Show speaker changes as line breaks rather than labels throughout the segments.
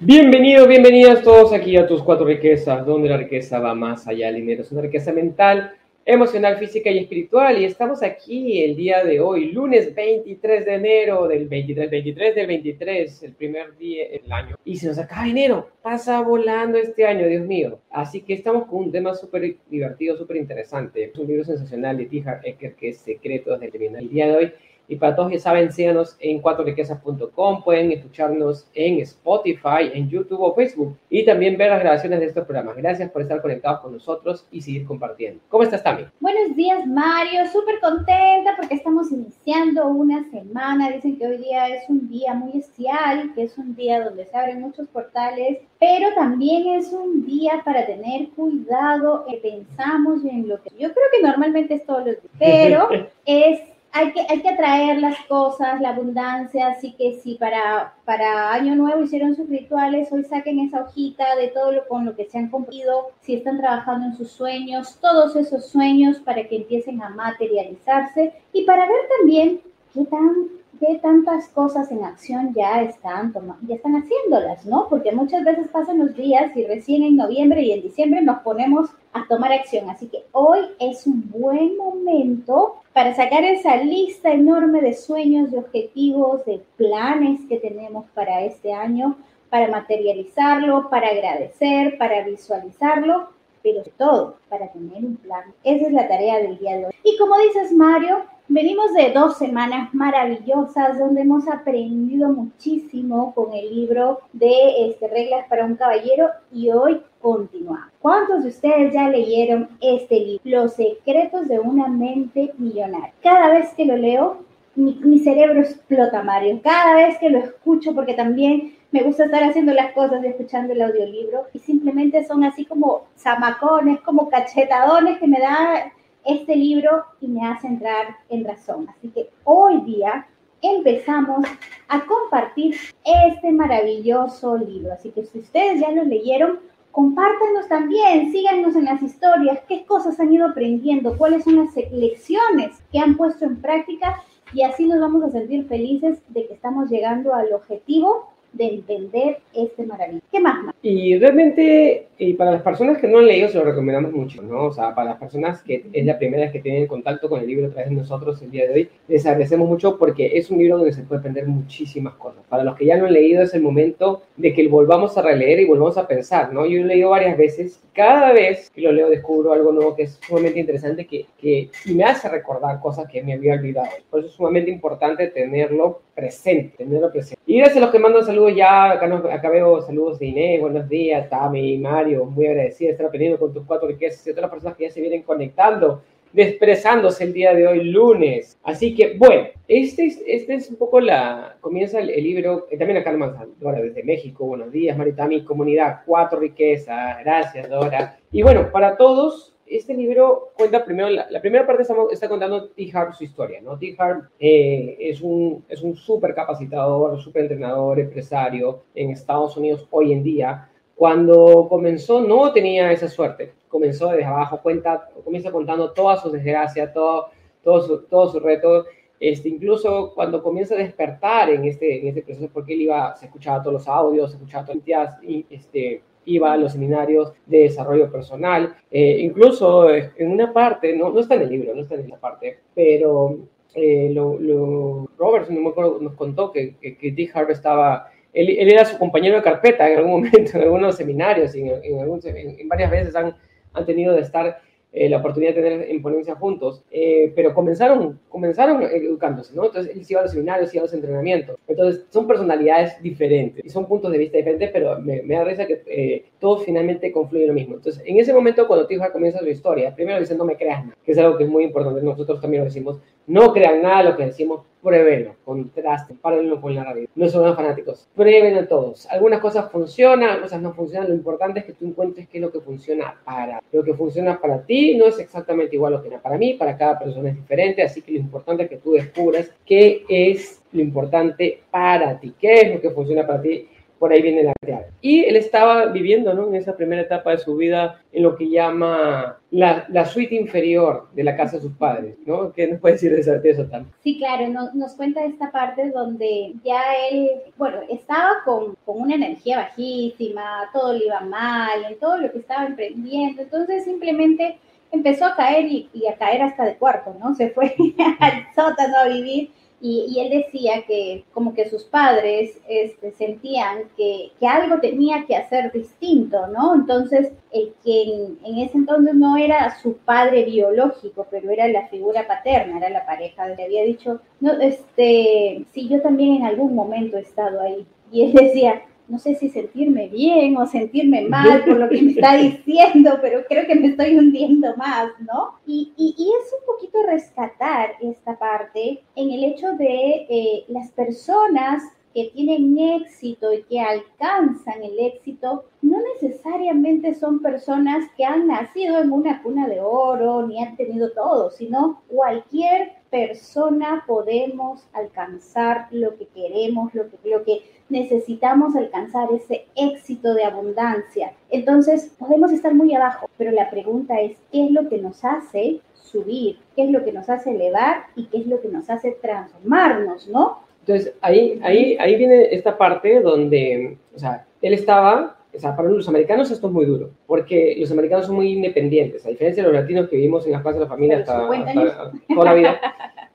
Bienvenidos, bienvenidas todos aquí a tus cuatro riquezas, donde la riqueza va más allá del dinero. Es una riqueza mental, emocional, física y espiritual. Y estamos aquí el día de hoy, lunes 23 de enero del 23, 23 del 23, el primer día del año. Y se nos acaba enero, pasa volando este año, Dios mío. Así que estamos con un tema súper divertido, súper interesante. Es un libro sensacional de Tija Ecker que es Secretos del Criminal. El día de hoy y para todos que saben, síganos en cuatroriquezas.com, pueden escucharnos en Spotify, en YouTube o Facebook y también ver las grabaciones de estos programas. Gracias por estar conectados con nosotros y seguir compartiendo. ¿Cómo estás, Tami?
Buenos días, Mario. Súper contenta porque estamos iniciando una semana. Dicen que hoy día es un día muy especial, que es un día donde se abren muchos portales, pero también es un día para tener cuidado. Pensamos en lo que yo creo que normalmente es todos los días, pero es hay que, hay que atraer las cosas, la abundancia, así que si para, para Año Nuevo hicieron sus rituales, hoy saquen esa hojita de todo lo con lo que se han cumplido, si están trabajando en sus sueños, todos esos sueños para que empiecen a materializarse y para ver también qué tan qué tantas cosas en acción ya están, ya están haciéndolas, ¿no? Porque muchas veces pasan los días y recién en noviembre y en diciembre nos ponemos a tomar acción. Así que hoy es un buen momento para sacar esa lista enorme de sueños, de objetivos, de planes que tenemos para este año, para materializarlo, para agradecer, para visualizarlo, pero todo para tener un plan. Esa es la tarea del día de hoy. Y como dices, Mario, Venimos de dos semanas maravillosas donde hemos aprendido muchísimo con el libro de este, Reglas para un Caballero y hoy continuamos. ¿Cuántos de ustedes ya leyeron este libro? Los secretos de una mente millonaria. Cada vez que lo leo, mi, mi cerebro explota, Mario. Cada vez que lo escucho, porque también me gusta estar haciendo las cosas y escuchando el audiolibro y simplemente son así como zamacones, como cachetadones que me da este libro y me hace entrar en razón. Así que hoy día empezamos a compartir este maravilloso libro. Así que si ustedes ya lo leyeron, compártanos también, síganos en las historias, qué cosas han ido aprendiendo, cuáles son las lecciones que han puesto en práctica y así nos vamos a sentir felices de que estamos llegando al objetivo de entender este maravilloso. ¿Qué más?
Y realmente, y para las personas que no han leído, se lo recomendamos mucho, ¿no? O sea, para las personas que es la primera vez que tienen contacto con el libro a través de nosotros el día de hoy, les agradecemos mucho porque es un libro donde se puede aprender muchísimas cosas. Para los que ya no han leído, es el momento de que volvamos a releer y volvamos a pensar, ¿no? Yo lo he leído varias veces, cada vez que lo leo descubro algo nuevo que es sumamente interesante que, que me hace recordar cosas que me había olvidado. Por eso es sumamente importante tenerlo presente, tenerlo presente. Y gracias a los que mandan saludos ya, acá, acá veo saludos de Inés, buenos días, Tami, Mario, muy agradecida de estar aprendiendo con tus cuatro riquezas y otras personas que ya se vienen conectando, expresándose el día de hoy, lunes. Así que, bueno, este es, este es un poco la, comienza el, libro, eh, también acá nomás, Dora desde México, buenos días, Maritami, comunidad, cuatro riquezas, gracias, Dora. Y bueno, para todos, este libro cuenta primero, la, primera parte está, contando T. Harp su historia, ¿no? T. Harp eh, es un, es un súper capacitador, súper entrenador, empresario en Estados Unidos hoy en día. Cuando comenzó no tenía esa suerte, comenzó desde abajo, cuenta, comienza contando todas sus desgracias, todo, todo, su, todo su reto, este, incluso cuando comienza a despertar en este, en este proceso, porque él iba, se escuchaba todos los audios, se escuchaba todas las este, iba a los seminarios de desarrollo personal, eh, incluso eh, en una parte, no, no está en el libro, no está en esa parte, pero eh, lo, lo, Robertson nos contó que, que, que Dick Harvey estaba, él, él, era su compañero de carpeta en algún momento, en algunos seminarios, en, en, algún, en varias veces han, han tenido de estar eh, la oportunidad de tener en ponencia juntos, eh, pero comenzaron, comenzaron educándose, ¿no? Entonces él iba a los seminarios, iba a los entrenamientos. Entonces son personalidades diferentes y son puntos de vista diferentes, pero me, me da risa que eh, finalmente confluye en lo mismo. Entonces en ese momento cuando Tija comienza su historia, primero dice no me creas nada, que es algo que es muy importante, nosotros también lo decimos, no crean nada lo que decimos, pruébenlo, contrasten, párenlo con la realidad. No son fanáticos, pruébenlo todos. Algunas cosas funcionan, algunas cosas no funcionan. Lo importante es que tú encuentres qué es lo que funciona para. Lo que funciona para ti no es exactamente igual lo que era para mí, para cada persona es diferente, así que lo importante es que tú descubras qué es lo importante para ti, qué es lo que funciona para ti por ahí viene la clave. Y él estaba viviendo ¿no? en esa primera etapa de su vida en lo que llama la, la suite inferior de la casa de sus padres, ¿no? ¿Qué nos puede decir de eso también?
Sí, claro, nos, nos, cuenta esta parte donde ya él, bueno, estaba con, con una energía bajísima, todo le iba mal, en todo lo que estaba emprendiendo, entonces simplemente empezó a caer y, y, a caer hasta de cuarto, ¿no? Se fue al sótano a vivir y, él decía que como que sus padres este, sentían que, que, algo tenía que hacer distinto, ¿no? Entonces, el que en, en, ese entonces no era su padre biológico, pero era la figura paterna, era la pareja, le había dicho, no, este, sí, yo también en algún momento he estado ahí. Y él decía, no sé si sentirme bien o sentirme mal por lo que me está diciendo, pero creo que me estoy hundiendo más, ¿no? Y, y, y es un poquito rescatar esta parte en el hecho de eh, las personas que tienen éxito y que alcanzan el éxito, no necesariamente son personas que han nacido en una cuna de oro ni han tenido todo, sino cualquier persona podemos alcanzar lo que queremos, lo que, lo que necesitamos alcanzar, ese éxito de abundancia. Entonces, podemos estar muy abajo, pero la pregunta es, ¿qué es lo que nos hace subir? ¿Qué es lo que nos hace elevar? ¿Y qué es lo que nos hace transformarnos, no?
Entonces, ahí, ahí, ahí viene esta parte donde, o sea, él estaba, o sea, para los americanos esto es muy duro, porque los americanos son muy independientes, a diferencia de los latinos que vivimos en las casas de la familia hasta, hasta toda la vida.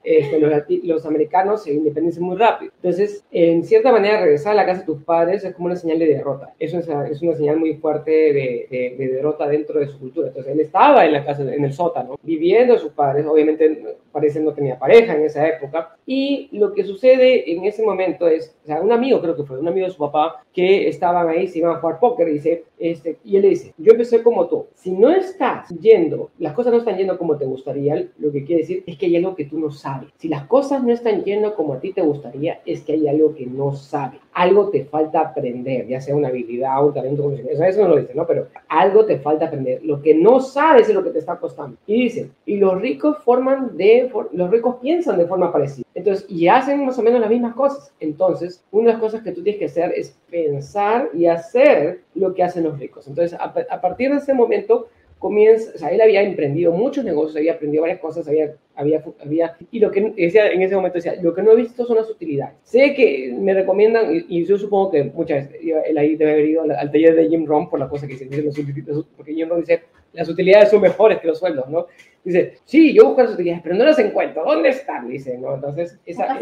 Este, los, los, americanos se independizan muy rápido. Entonces, en cierta manera, regresar a la casa de tus padres es como una señal de derrota. Eso es, es una señal muy fuerte de, de, de, derrota dentro de su cultura. Entonces, él estaba en la casa, en el sótano, viviendo a sus padres. Obviamente, parece no tenía pareja en esa época. Y lo que sucede en ese momento es, o sea, un amigo, creo que fue un amigo de su papá, que estaban ahí, se iban a jugar póker, dice, este, y él le dice, yo empecé como tú. Si no estás yendo, las cosas no están yendo como te gustaría, lo que quiere decir es que hay algo que tú no sabes si las cosas no están yendo como a ti te gustaría, es que hay algo que no sabes. Algo te falta aprender, ya sea una habilidad, un talento, eso, eso no lo dice, ¿no? Pero algo te falta aprender. Lo que no sabes es lo que te está costando. Y dice, y los ricos forman de, los ricos piensan de forma parecida. Entonces, y hacen más o menos las mismas cosas. Entonces, una de las cosas que tú tienes que hacer es pensar y hacer lo que hacen los ricos. Entonces, a, a partir de ese momento, comienza, o sea, él había emprendido muchos negocios, había aprendido varias cosas, había, había, había, y lo que decía en ese momento decía, lo que no he visto son las utilidades. Sé que me recomiendan, y, yo supongo que muchas veces, él ahí debe haber ido al, al, taller de Jim Rohn por la cosa que se dice, los, porque Jim Rohn dice, las utilidades son mejores que los sueldos, ¿no? Dice, sí, yo busco las utilidades, pero no las encuentro, ¿dónde están? Dice, ¿no? Entonces, esa...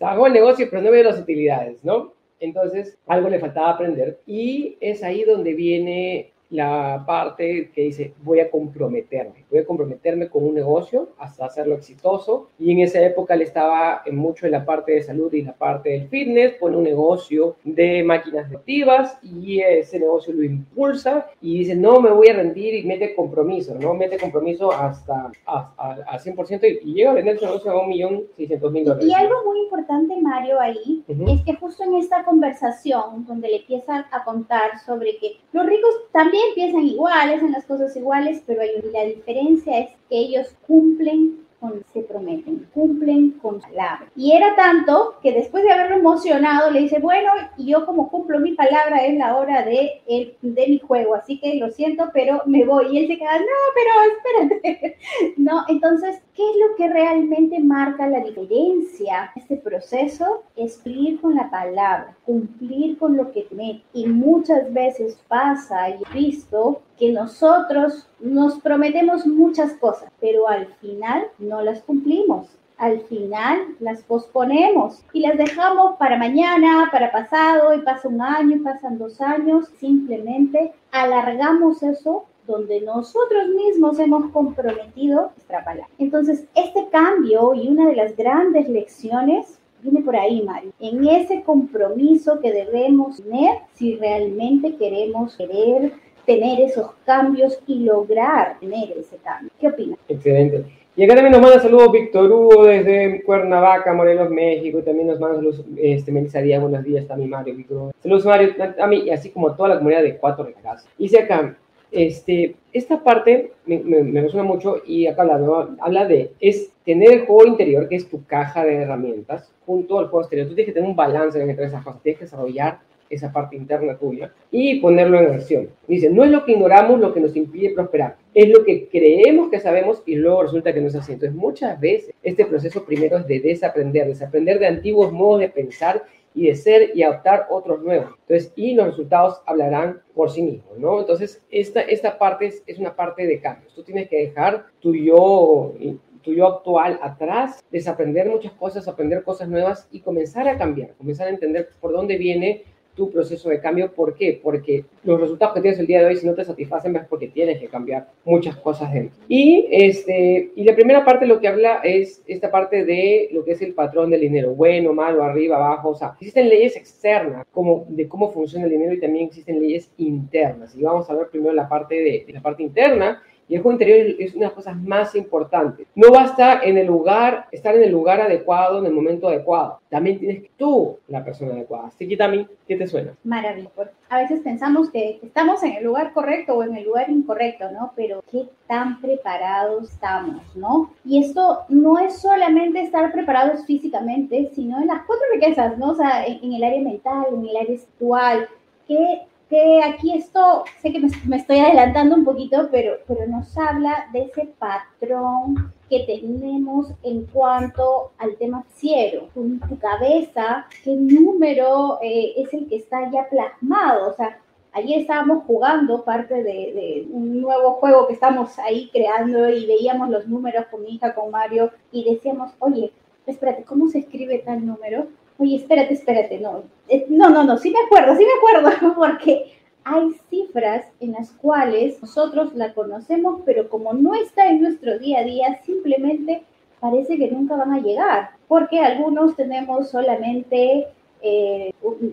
hago el negocio, pero no veo las utilidades, ¿no? Entonces, algo le faltaba aprender y es ahí donde viene la parte que dice, voy a comprometerme, voy a comprometerme con un negocio hasta hacerlo exitoso. Y en esa época él estaba en mucho en la parte de salud y la parte del fitness, pone un negocio de máquinas deportivas y ese negocio lo impulsa y dice, no me voy a rendir y mete compromiso, ¿no? Mete compromiso hasta al 100% y, y, llega a vender su negocio a un millón seiscientos mil dólares.
Y algo muy importante, Mario, ahí, uh -huh. es que justo en esta conversación donde le empieza a contar sobre que los ricos también empiezan iguales, en las cosas iguales, pero hay, la diferencia es que ellos cumplen se prometen, cumplen con palabra. Y era tanto que después de haberlo emocionado le dice, bueno, yo como cumplo mi palabra es la hora de, el, de mi juego, así que lo siento, pero me voy. Y él se queda, no, pero espérate. no, entonces, ¿qué es lo que realmente marca la diferencia? Este proceso es cumplir con la palabra, cumplir con lo que me Y muchas veces pasa, y he visto, que nosotros nos prometemos muchas cosas, pero al final no las cumplimos. Al final las posponemos y las dejamos para mañana, para pasado, y pasa un año, pasan dos años, simplemente alargamos eso donde nosotros mismos hemos comprometido nuestra palabra. Entonces, este cambio y una de las grandes lecciones viene por ahí, Mario, en ese compromiso que debemos tener si realmente queremos querer tener esos cambios y lograr tener ese cambio. ¿Qué opinas?
Excelente. Y acá también nos manda saludos Víctor Hugo desde Cuernavaca, Morelos, México. Y también nos manda saludos este, Melissa Díaz, buenos días, también Mario, Víctor. Saludos Mario, a mí, así como toda la comunidad de Cuatro Regadas. Dice acá, este, esta parte me, me, me, resuena mucho y acá habla, ¿no? habla de, es tener el juego interior, que es tu caja de herramientas, junto al juego exterior. Tú tienes que tener un balance entre esas cosas. Tienes que desarrollar esa parte interna tuya y ponerlo en acción. Dice, no es lo que ignoramos lo que nos impide prosperar, es lo que creemos que sabemos y luego resulta que no es así. Entonces, muchas veces este proceso primero es de desaprender, desaprender de antiguos modos de pensar y de ser y adoptar otros nuevos. Entonces, y los resultados hablarán por sí mismos, ¿no? Entonces, esta, esta parte es, es una parte de cambios. Tú tienes que dejar tu yo tu yo actual atrás, desaprender muchas cosas, aprender cosas nuevas y comenzar a cambiar, comenzar a entender por dónde viene tu proceso de cambio. ¿Por qué? Porque los resultados que tienes el día de hoy, si no te satisfacen, es porque tienes que cambiar muchas cosas dentro. Y, este, y la primera parte lo que habla es esta parte de lo que es el patrón del dinero, bueno, malo, arriba, abajo. O sea, existen leyes externas como, de cómo funciona el dinero y también existen leyes internas. Y vamos a ver primero la parte de, de la parte interna y el juego interior es una de las cosas más importantes. No basta en el lugar, estar en el lugar adecuado, en el momento adecuado. También tienes tú, la persona adecuada. Así que también, ¿qué te suena?
Maravilloso. A veces pensamos que estamos en el lugar correcto o en el lugar incorrecto, ¿no? Pero qué tan preparados estamos, ¿no? Y esto no es solamente estar preparados físicamente, sino en las cuatro riquezas, ¿no? O sea, en, en el área mental, en el área espiritual. ¿Qué que aquí esto, sé que me, estoy adelantando un poquito, pero, pero nos habla de ese patrón que tenemos en cuanto al tema financiero. En tu cabeza, qué número eh, es el que está ya plasmado. O sea, ayer estábamos jugando parte de, de, un nuevo juego que estamos ahí creando y veíamos los números con mi hija, con Mario, y decíamos, oye, espérate, ¿cómo se escribe tal número? Oye, espérate, espérate, no, eh, no, no, no, sí me acuerdo, sí me acuerdo, porque hay cifras en las cuales nosotros la conocemos, pero como no está en nuestro día a día, simplemente parece que nunca van a llegar, porque algunos tenemos solamente eh,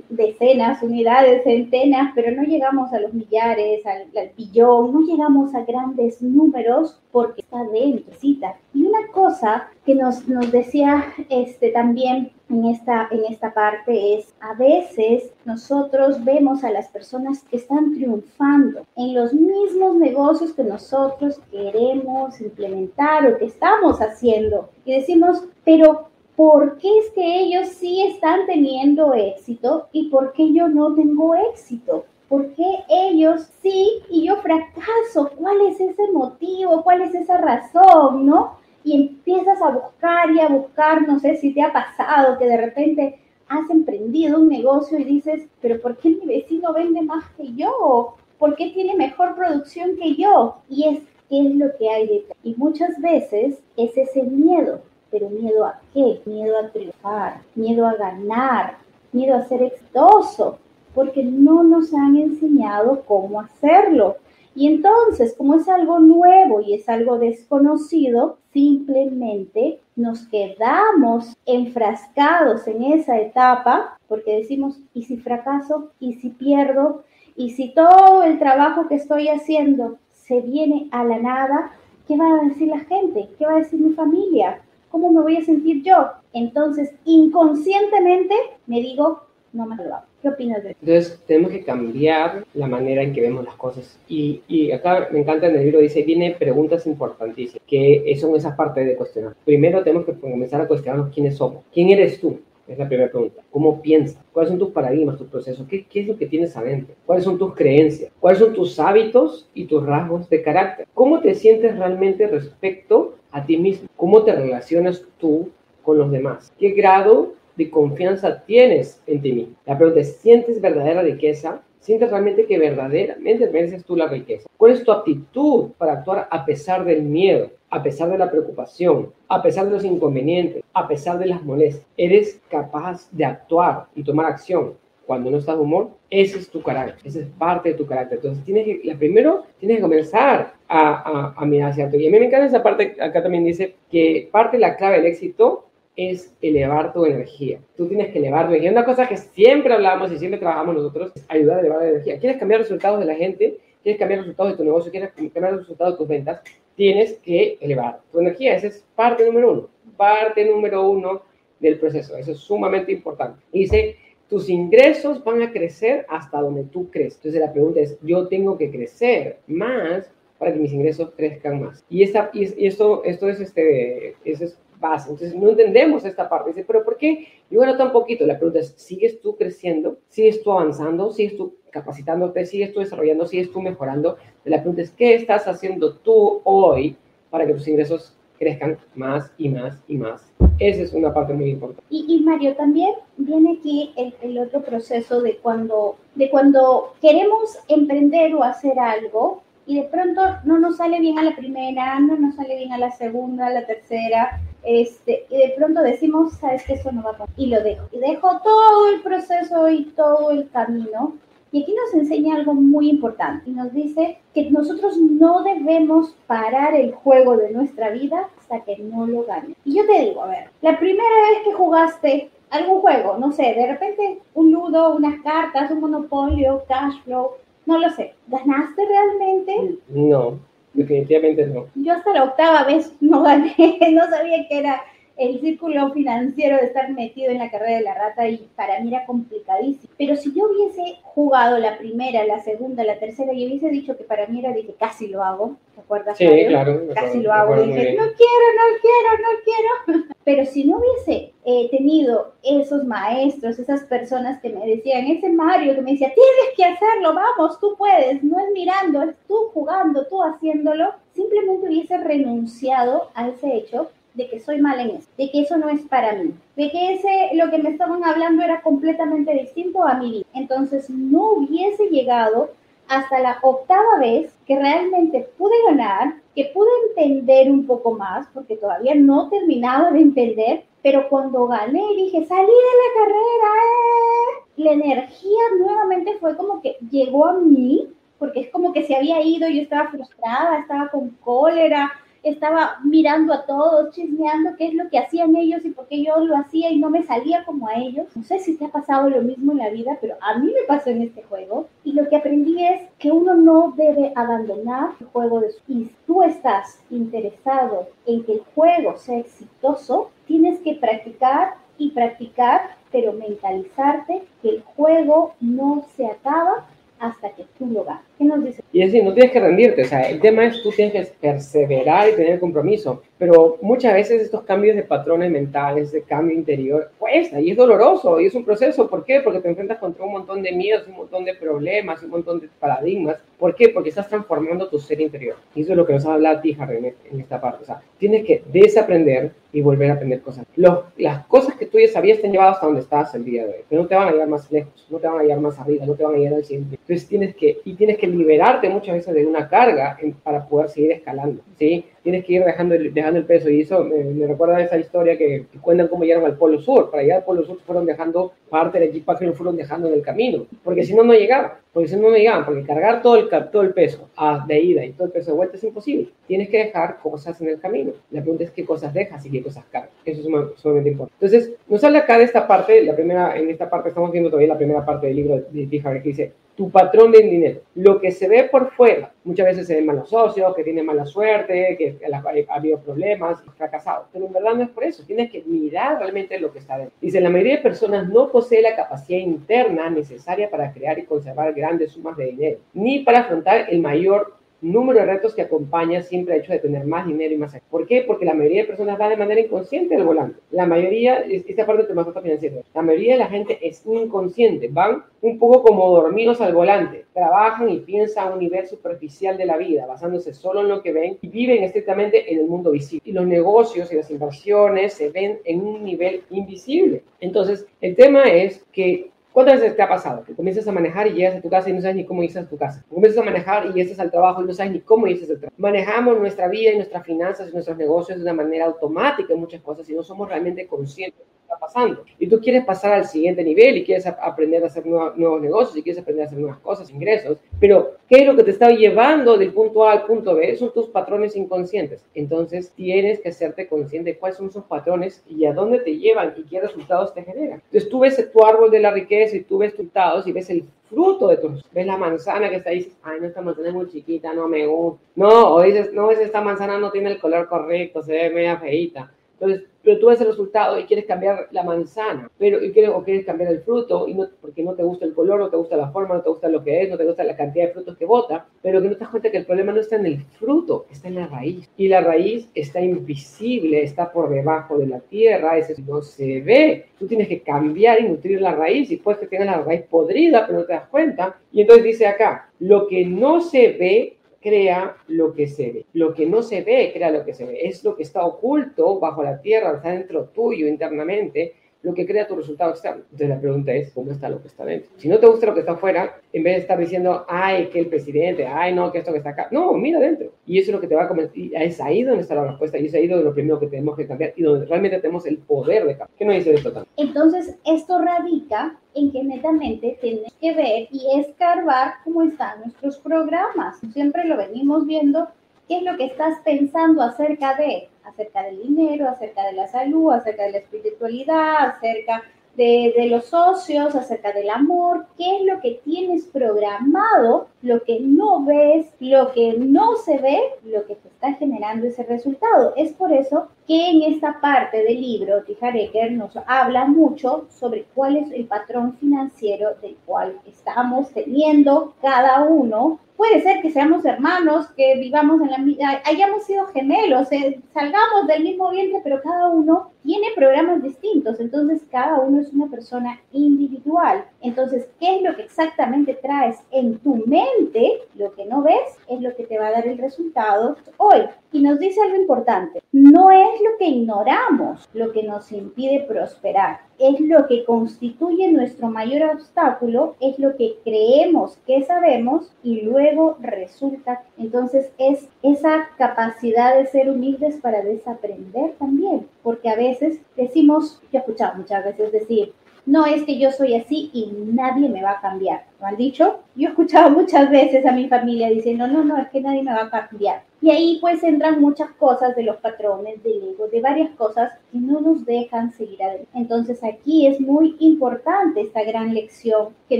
decenas, unidades, centenas, pero no llegamos a los millares, al, billón, no llegamos a grandes números porque está dentro, cita. Y una cosa que nos, nos decía este, también en esta, en esta parte es, a veces nosotros vemos a las personas que están triunfando en los mismos negocios que nosotros queremos implementar o que estamos haciendo y decimos, pero ¿por qué es que ellos sí están teniendo éxito y por qué yo no tengo éxito? ¿Por qué ellos sí y yo fracaso? ¿Cuál es ese motivo? ¿Cuál es esa razón? ¿No? Y empiezas a buscar y a buscar, no sé si te ha pasado que de repente has emprendido un negocio y dices, pero ¿por qué mi vecino vende más que yo? ¿Por qué tiene mejor producción que yo? Y es qué es lo que hay detrás. Y muchas veces es ese miedo, pero miedo a qué? Miedo a triunfar, miedo a ganar, miedo a ser exitoso, porque no nos han enseñado cómo hacerlo. Y entonces, como es algo nuevo y es algo desconocido, simplemente nos quedamos enfrascados en esa etapa porque decimos, ¿y si fracaso? ¿Y si pierdo? ¿Y si todo el trabajo que estoy haciendo se viene a la nada? ¿Qué va a decir la gente? ¿Qué va a decir mi familia? ¿Cómo me voy a sentir yo? Entonces, inconscientemente me digo, no me hago. ¿Qué opinas de eso?
Entonces, tenemos que cambiar la manera en que vemos las cosas. Y, y acá me encanta en el libro, dice, viene preguntas importantísimas, que son esa parte de cuestionar. Primero tenemos que comenzar a cuestionarnos quiénes somos. ¿Quién eres tú? Es la primera pregunta. ¿Cómo piensas? ¿Cuáles son tus paradigmas, tus procesos? ¿Qué, ¿Qué, es lo que tienes adentro? ¿Cuáles son tus creencias? ¿Cuáles son tus hábitos y tus rasgos de carácter? ¿Cómo te sientes realmente respecto a ti mismo? ¿Cómo te relacionas tú con los demás? ¿Qué grado de confianza tienes en ti mismo? La pregunta es, ¿sientes verdadera riqueza? ¿Sientes realmente que verdaderamente mereces tú la riqueza? ¿Cuál es tu aptitud para actuar a pesar del miedo, a pesar de la preocupación, a pesar de los inconvenientes, a pesar de las molestias? ¿Eres capaz de actuar y tomar acción cuando no estás de humor? Ese es tu carácter, esa es parte de tu carácter. Entonces, tienes que, primero, tienes que comenzar a, a, a mirar hacia Y a mí me encanta esa parte, acá también dice que parte la clave del éxito es elevar tu energía. Tú tienes que elevar tu energía. Una cosa que siempre hablamos y siempre trabajamos nosotros es ayudar a elevar la energía. ¿Quieres cambiar resultados de la gente? ¿Quieres cambiar resultados de tu negocio? ¿Quieres cambiar los resultados de tus ventas? Tienes que elevar tu energía. Esa es parte número uno. Parte número uno del proceso. Eso es sumamente importante. Dice, tus ingresos van a crecer hasta donde tú crees. Entonces la pregunta es, yo tengo que crecer más para que mis ingresos crezcan más. Y, esta, y esto, esto es, este, es Entonces no entendemos esta parte. Dice, pero ¿por qué? Y bueno, tan poquito. La pregunta es, ¿sigues tú creciendo? ¿Sigues tú avanzando? ¿Sigues tú capacitándote? ¿Sigues tú desarrollando? ¿Sigues tú mejorando? La pregunta es, ¿qué estás haciendo tú hoy para que tus ingresos crezcan más y más y más. Esa es una parte muy importante.
Y, Mario, también viene aquí el, el, otro proceso de cuando, de cuando queremos emprender o hacer algo y de pronto no nos sale bien a la primera, no nos sale bien a la segunda, a la tercera, este, y de pronto decimos, sabes que eso no va a pasar, y lo dejo. Y dejo todo el proceso y todo el camino y aquí nos enseña algo muy importante y nos dice que nosotros no debemos parar el juego de nuestra vida hasta que no lo gane. Y yo te digo, a ver, la primera vez que jugaste algún juego, no sé, de repente un ludo, unas cartas, un monopolio, cash flow, no lo sé, ¿ganaste realmente?
No, definitivamente no.
Yo hasta la octava vez no gané, no sabía que era el círculo financiero de estar metido en la carrera de la rata y para mí era complicadísimo. Pero si yo hubiese jugado la primera, la segunda, la tercera y hubiese dicho que para mí era de que casi lo hago, ¿te acuerdas?
Sí, claro.
Casi lo hago. dije, no quiero, no quiero, no quiero. Pero si no hubiese eh, tenido esos maestros, esas personas que me decían, ese Mario que me decía, tienes que hacerlo, vamos, tú puedes, no es mirando, es tú jugando, tú haciéndolo, simplemente hubiese renunciado a ese hecho de que soy mal en eso, de que eso no es para mí, de que ese, lo que me estaban hablando era completamente distinto a mi vida. Entonces no hubiese llegado hasta la octava vez que realmente pude ganar, que pude entender un poco más, porque todavía no terminaba de entender, pero cuando gané y dije, salí de la carrera, ¡eh! la energía nuevamente fue como que llegó a mí, porque es como que se había ido, yo estaba frustrada, estaba con cólera, estaba mirando a todos, chismeando qué es lo que hacían ellos y por qué yo lo hacía y no me salía como a ellos. No sé si te ha pasado lo mismo en la vida, pero a mí me pasó en este juego. Y lo que aprendí es que uno no debe abandonar el juego de su... Y si tú estás interesado en que el juego sea exitoso, tienes que practicar y practicar, pero mentalizarte que el juego no se acaba hasta que tú lo ganes. ¿Qué nos dice?
Y no tienes que rendirte, o sea, el tema es tú tienes que perseverar y tener compromiso, pero muchas veces estos cambios de patrones mentales, de cambio interior, cuesta y es doloroso y es un proceso. ¿Por qué? Porque te enfrentas contra un montón de miedos, un montón de problemas, un montón de paradigmas. ¿Por qué? Porque estás transformando tu ser interior. Y eso es lo que nos ha hablado a ti, Harry, en esta parte. O sea, tienes que desaprender y volver a aprender cosas. las cosas que tú ya sabías te han llevado hasta donde estás el día de hoy, pero no te van a llevar más lejos, no te van a llevar más arriba, no te van a llevar al siguiente. Entonces tienes que, y tienes que liberarte muchas veces de una carga para poder seguir escalando, ¿sí? Tienes que ir dejando el, dejando el peso y eso me, recuerda a esa historia que, cuentan cómo llegaron al Polo Sur. Para llegar al Polo Sur fueron dejando parte del equipaje, lo fueron dejando en el camino, porque si no, no llegaban, porque si no, no llegaban, porque cargar todo el, todo el peso ah, de ida y todo el peso de vuelta es imposible. Tienes que dejar cosas en el camino. La pregunta es qué cosas dejas y qué cosas cargas. Eso es sumamente importante. Entonces, nos sale acá de esta parte, la primera, en esta parte estamos viendo todavía la primera parte del libro de Tijar que dice, tu patrón de dinero. Lo que se ve por fuera, muchas veces se ven malos socios, que tienen mala suerte, que ha habido problemas fracasado. Pero en verdad no es por eso. Tienes que mirar realmente lo que está dentro. Dice, la mayoría de personas no posee la capacidad interna necesaria para crear y conservar grandes sumas de dinero, ni para afrontar el mayor número de retos que acompaña siempre el hecho de tener más dinero y más. ¿Por qué? Porque la mayoría de personas va de manera inconsciente al volante. La mayoría, esta parte de tu financiero, la mayoría de la gente es inconsciente, van un poco como dormidos al volante, trabajan y piensan a un nivel superficial de la vida, basándose solo en lo que ven y viven estrictamente en el mundo visible. Y los negocios y las inversiones se ven en un nivel invisible. Entonces, el tema es que ¿Cuántas veces te ha pasado? Que comienzas a manejar y llegas a tu casa y no sabes ni cómo irse a tu casa. Comienzas a manejar y llegas al trabajo y no sabes ni cómo irse al trabajo. Manejamos nuestra vida y nuestras finanzas y nuestros negocios de una manera automática en muchas cosas y no somos realmente conscientes pasando. Y tú quieres pasar al siguiente nivel y quieres aprender a hacer nuevos, negocios y quieres aprender a hacer nuevas cosas, ingresos. Pero, ¿qué es lo que te está llevando del punto A al punto B? Son tus patrones inconscientes. Entonces, tienes que hacerte consciente de cuáles son esos patrones y a dónde te llevan y qué resultados te generan. Entonces, tú ves tu árbol de la riqueza y tú ves tus resultados y ves el fruto de tus, ves la manzana que está ahí dices, ay, no, esta manzana es muy chiquita, no me gusta. No, o dices, no, esta manzana no tiene el color correcto, se ve media feita. Entonces, pero tú ves el resultado y quieres cambiar la manzana, pero y quieres, o quieres cambiar el fruto y no, porque no te gusta el color, no te gusta la forma, no te gusta lo que es, no te gusta la cantidad de frutos que bota, pero que no te das cuenta que el problema no está en el fruto, está en la raíz. Y la raíz está invisible, está por debajo de la tierra, ese no se ve. Tú tienes que cambiar y nutrir la raíz y puedes que tengas la raíz podrida, pero no te das cuenta. Y entonces dice acá, lo que no se ve crea lo que se ve. Lo que no se ve crea lo que se ve. Es lo que está oculto bajo la tierra, está dentro tuyo internamente lo que crea tu resultado externo. Entonces la pregunta es, ¿cómo está lo que está dentro? Si no te gusta lo que está afuera, en vez de estar diciendo, ay, que el presidente, ay, no, que esto que está acá, no, mira adentro. Y eso es lo que te va a convertir, es ahí donde está la respuesta, y es ahí donde lo primero que tenemos que cambiar y donde realmente tenemos el poder de cambiar. ¿Qué no dice esto tanto?
Entonces, esto radica en que netamente tenemos que ver y escarbar cómo están nuestros programas. Siempre lo venimos viendo ¿Qué es lo que estás pensando acerca de? Acerca del dinero, acerca de la salud, acerca de la espiritualidad, acerca de, los socios, acerca del amor, qué es lo que tienes programado, lo que no ves, lo que no se ve, lo que te está generando ese resultado. Es por eso que en esta parte del libro, Tijareker nos habla mucho sobre cuál es el patrón financiero del cual estamos teniendo cada uno puede ser que seamos hermanos, que vivamos en la hayamos sido gemelos, eh, salgamos del mismo vientre, pero cada uno tiene programas distintos, entonces cada uno es una persona individual. Entonces, ¿qué es lo que exactamente traes en tu mente? Lo que no ves es lo que te va a dar el resultado hoy. Y nos dice algo importante, no es lo que ignoramos lo que nos impide prosperar, es lo que constituye nuestro mayor obstáculo, es lo que creemos que sabemos y luego resulta. Entonces es esa capacidad de ser humildes para desaprender también, porque a veces decimos, yo he escuchado muchas veces decir, no es que yo soy así y nadie me va a cambiar. ¿Lo han dicho? Yo he escuchado muchas veces a mi familia diciendo, no, no, es que nadie me va a cambiar. Y ahí pues entran muchas cosas de los patrones, del ego, de varias cosas que no nos dejan seguir adelante. Entonces aquí es muy importante esta gran lección que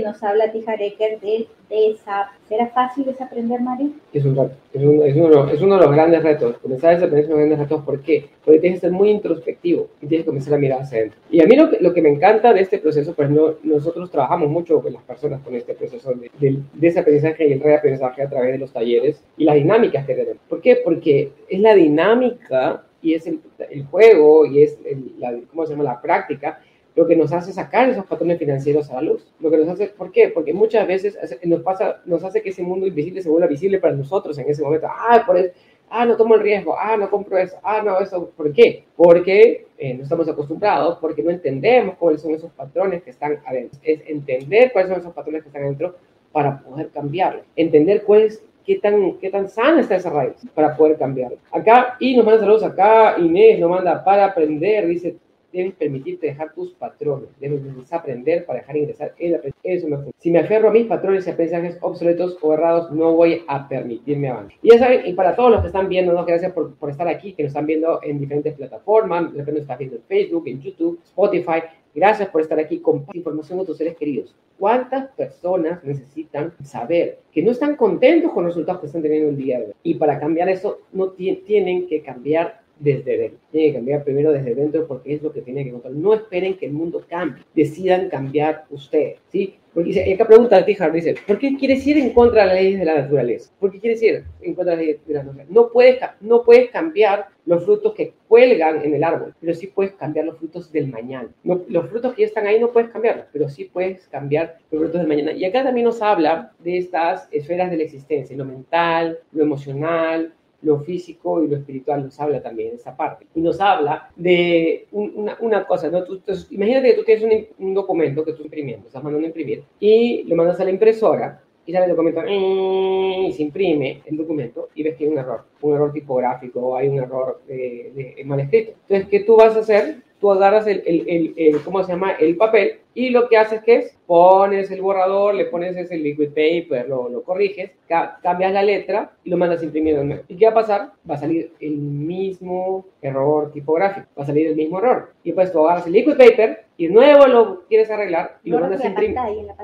nos habla Tijareker de esa. ¿Será fácil desaprender, Mario?
Es un reto, es, es, uno, es, uno, de los grandes retos. Comenzar a desaprender es uno de los grandes retos. ¿Por qué? Porque tienes que ser muy introspectivo y tienes que comenzar a mirar hacia adentro. Y a mí lo que, lo que me encanta de este proceso, pues no, nosotros trabajamos mucho con las personas con este proceso de, de, de ese aprendizaje y el reaprendizaje a través de los talleres y las dinámicas que tenemos. ¿Por qué? Porque es la dinámica y es el, el juego y es el, la, ¿cómo se llama? la práctica lo que nos hace sacar esos patrones financieros a la luz. Lo que nos hace, ¿por qué? Porque muchas veces nos pasa, nos hace que ese mundo invisible se vuelva visible para nosotros en ese momento. Ah, por eso, ah, no tomo el riesgo, ah, no compro eso, ah, no, eso, ¿por qué? Porque eh, no estamos acostumbrados, porque no entendemos cuáles son esos patrones que están adentro. Es entender cuáles son esos patrones que están adentro para poder cambiarlos. Entender cuál es qué tan, qué tan sana está esa raíz para poder cambiarlo. Acá, y nos manda saludos acá, Inés nos manda para aprender, dice, debes permitirte dejar tus patrones, debes aprender para dejar ingresar el aprendizaje. Si me aferro a mis patrones y aprendizajes obsoletos o errados, no voy a permitirme avanzar. Y ya saben, y para todos los que están viendo, ¿no? gracias por, por estar aquí, que nos están viendo en diferentes plataformas, de repente nos están viendo en Facebook, en YouTube, Spotify, Gracias por estar aquí. Comparte información con tus seres queridos. ¿Cuántas personas necesitan saber que no están contentos con los resultados que están teniendo el día de hoy? Y para cambiar eso, no tienen que cambiar desde dentro. Tienen que cambiar primero desde dentro porque es lo que tienen que encontrar. No esperen que el mundo cambie. Decidan cambiar ustedes. ¿sí? Porque dice, acá pregunta a Tijar, dice, ¿por qué quieres ir en contra de las leyes de la naturaleza? ¿Por qué quieres ir en contra de las leyes de la naturaleza? No puedes, no puedes cambiar los frutos que cuelgan en el árbol, pero sí puedes cambiar los frutos del mañana. No, los frutos que ya están ahí no puedes cambiarlos, pero sí puedes cambiar los frutos del mañana. Y acá también nos habla de estas esferas de la existencia, lo mental, lo emocional, lo físico y lo espiritual nos habla también de esa parte. Y nos habla de una, cosa, ¿no? Tú, imagínate que tú tienes un, un, documento que tú imprimiendo, estás mandando a imprimir, y lo mandas a la impresora, y sale el documento, y se imprime el documento, y ves que hay un error, un error tipográfico, hay un error de, de, mal escrito. Entonces, ¿qué tú vas a hacer? Tú agarras el, el, el, ¿cómo se llama? El papel, Y lo que haces que es, pones el borrador, le pones ese liquid paper, lo, lo corriges, cambias la letra y lo mandas a imprimir de nuevo. ¿Y qué va a pasar? Va a salir el mismo error tipográfico, va a salir el mismo error. Y pues tú agarras el liquid paper y de nuevo lo quieres arreglar y lo, mandas a imprimir.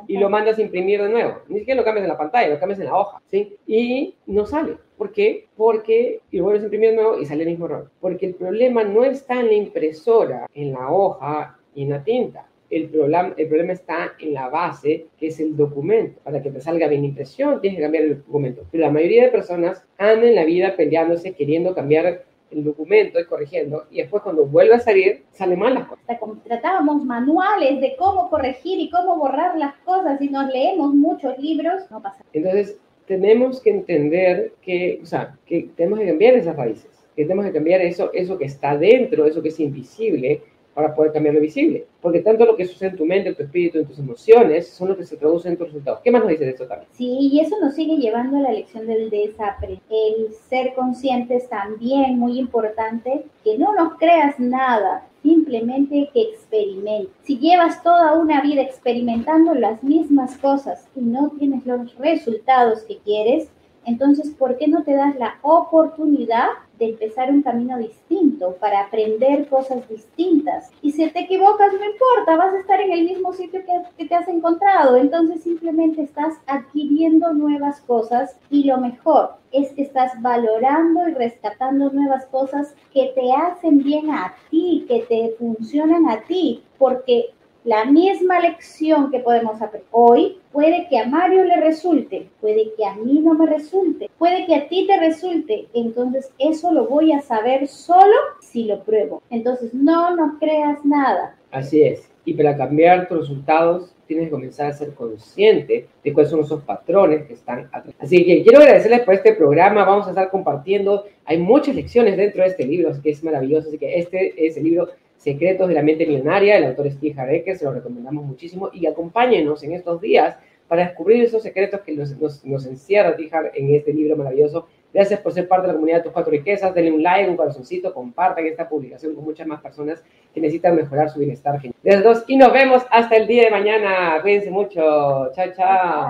Y lo mandas a imprimir de nuevo. Ni siquiera lo cambias en la pantalla, lo cambias en la hoja, ¿sí? Y no sale. ¿Por qué? Porque, y lo vuelves a imprimir de nuevo y sale el mismo error. Porque el problema no está en la impresora, en la hoja y en la tinta el problema, el problema está en la base, que es el documento. Para que te salga bien impresión, tienes que cambiar el documento. Pero la mayoría de personas andan en la vida peleándose, queriendo cambiar el documento y corrigiendo, y después cuando vuelve a salir, sale mal las cosas.
Tratábamos manuales de cómo corregir y cómo borrar las cosas, y nos leemos muchos libros, no pasa nada.
Entonces, tenemos que entender que, o sea, que tenemos que cambiar esas raíces, que tenemos que cambiar eso, eso que está dentro, eso que es invisible, para poder cambiar lo visible. Porque tanto lo que sucede en tu mente, en tu espíritu, en tus emociones, son lo que se traduce en tus resultados. ¿Qué más nos dice de esto también?
Sí, y eso nos sigue llevando a la lección del desaprendizaje. El ser consciente es también muy importante, que no nos creas nada, simplemente que experimentes. Si llevas toda una vida experimentando las mismas cosas y no tienes los resultados que quieres, entonces, ¿por qué no te das la oportunidad de empezar un camino distinto para aprender cosas distintas? Y si te equivocas, no importa, vas a estar en el mismo sitio que, te has encontrado. Entonces, simplemente estás adquiriendo nuevas cosas y lo mejor es que estás valorando y rescatando nuevas cosas que te hacen bien a ti, que te funcionan a ti, porque la misma lección que podemos aprender hoy puede que a Mario le resulte, puede que a mí no me resulte, puede que a ti te resulte. Entonces eso lo voy a saber solo si lo pruebo. Entonces no nos creas nada.
Así es. Y para cambiar tus resultados tienes que comenzar a ser consciente de cuáles son esos patrones que están atrás. Así que quiero agradecerles por este programa. Vamos a estar compartiendo. Hay muchas lecciones dentro de este libro, así que es maravilloso. Así que este es el libro Secretos de la Mente Millonaria, el autor Steve Harrecker, se lo recomendamos muchísimo y acompáñenos en estos días para descubrir esos secretos que nos, encierra Tijar en este libro maravilloso. Gracias por ser parte de la comunidad de tus cuatro riquezas. Denle un like, un corazoncito, compartan esta publicación con muchas más personas que necesitan mejorar su bienestar. Gracias a todos y nos vemos hasta el día de mañana. Cuídense mucho. Chao, chao.